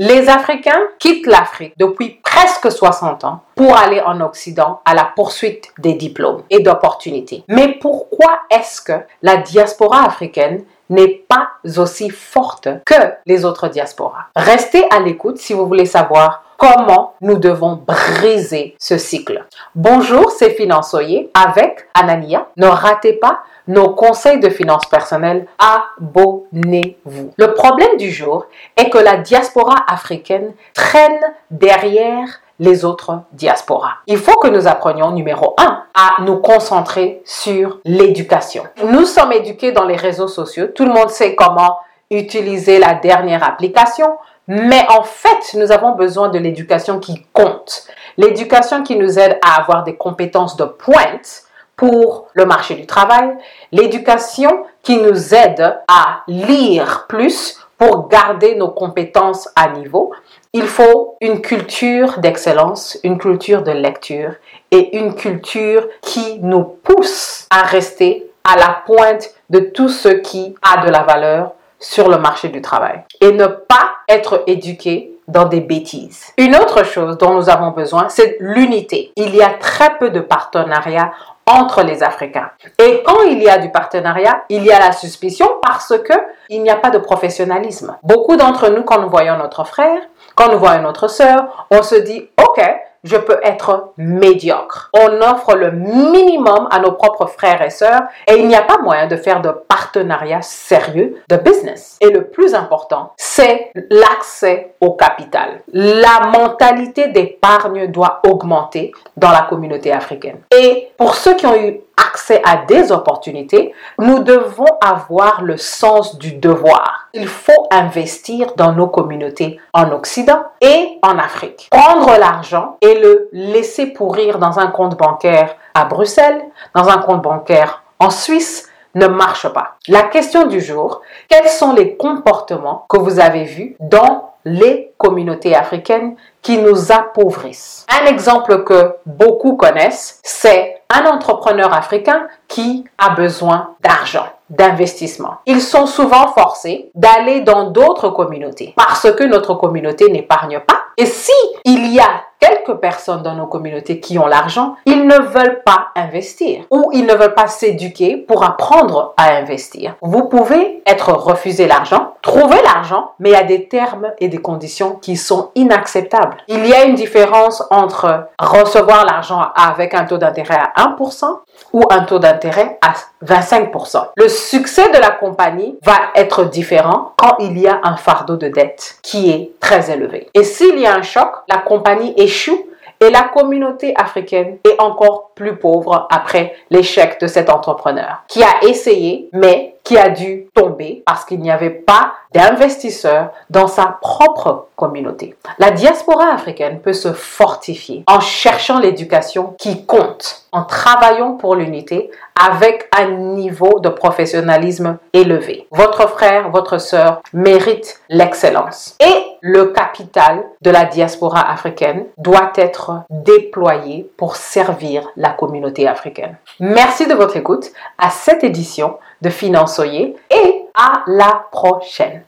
Les Africains quittent l'Afrique depuis presque 60 ans pour aller en Occident à la poursuite des diplômes et d'opportunités. Mais pourquoi est-ce que la diaspora africaine n'est pas aussi forte que les autres diasporas? Restez à l'écoute si vous voulez savoir comment nous devons briser ce cycle. Bonjour, c'est Finançoyer avec Anania. Ne ratez pas nos conseils de finances personnelles. Abonnez-vous. Le problème du jour est que la diaspora africaine traîne derrière les autres diasporas. Il faut que nous apprenions, numéro un, à nous concentrer sur l'éducation. Nous sommes éduqués dans les réseaux sociaux. Tout le monde sait comment utiliser la dernière application. Mais en fait, nous avons besoin de l'éducation qui compte. L'éducation qui nous aide à avoir des compétences de pointe pour le marché du travail. L'éducation qui nous aide à lire plus pour garder nos compétences à niveau. Il faut une culture d'excellence, une culture de lecture et une culture qui nous pousse à rester à la pointe de tout ce qui a de la valeur sur le marché du travail et ne pas être éduqué dans des bêtises. Une autre chose dont nous avons besoin, c'est l'unité. Il y a très peu de partenariats entre les Africains. Et quand il y a du partenariat, il y a la suspicion parce que il n'y a pas de professionnalisme. Beaucoup d'entre nous, quand nous voyons notre frère, quand nous voyons notre sœur, on se dit, OK, je peux être médiocre. On offre le minimum à nos propres frères et sœurs et il n'y a pas moyen de faire de partenariat sérieux de business. Et le plus important, c'est l'accès au capital. La mentalité d'épargne doit augmenter dans la communauté africaine. Et pour ceux qui ont eu accès à des opportunités, nous devons avoir le sens du devoir. Il faut investir dans nos communautés en Occident et en Afrique. Prendre l'argent et le laisser pourrir dans un compte bancaire à Bruxelles, dans un compte bancaire en Suisse, ne marche pas. La question du jour, quels sont les comportements que vous avez vus dans les communautés africaines qui nous appauvrissent Un exemple que beaucoup connaissent, c'est un entrepreneur africain qui a besoin d'argent, d'investissement. Ils sont souvent forcés d'aller dans d'autres communautés parce que notre communauté n'épargne pas. Et si il y a quelques personnes dans nos communautés qui ont l'argent, ils ne veulent pas investir ou ils ne veulent pas s'éduquer pour apprendre à investir. Vous pouvez être refusé l'argent, trouver l'argent, mais à des termes et des conditions qui sont inacceptables. Il y a une différence entre recevoir l'argent avec un taux d'intérêt à 1% ou un taux d'intérêt à 25%. Le succès de la compagnie va être différent quand il y a un fardeau de dette qui est très élevé. Et s'il y a un choc, la compagnie et la communauté africaine est encore plus pauvre après l'échec de cet entrepreneur qui a essayé mais qui a dû tomber parce qu'il n'y avait pas d'investisseurs dans sa propre communauté. La diaspora africaine peut se fortifier en cherchant l'éducation qui compte, en travaillant pour l'unité avec un niveau de professionnalisme élevé. Votre frère, votre sœur mérite l'excellence. Et le capital de la diaspora africaine doit être déployé pour servir la communauté africaine. Merci de votre écoute à cette édition de Finançoyer et à la prochaine.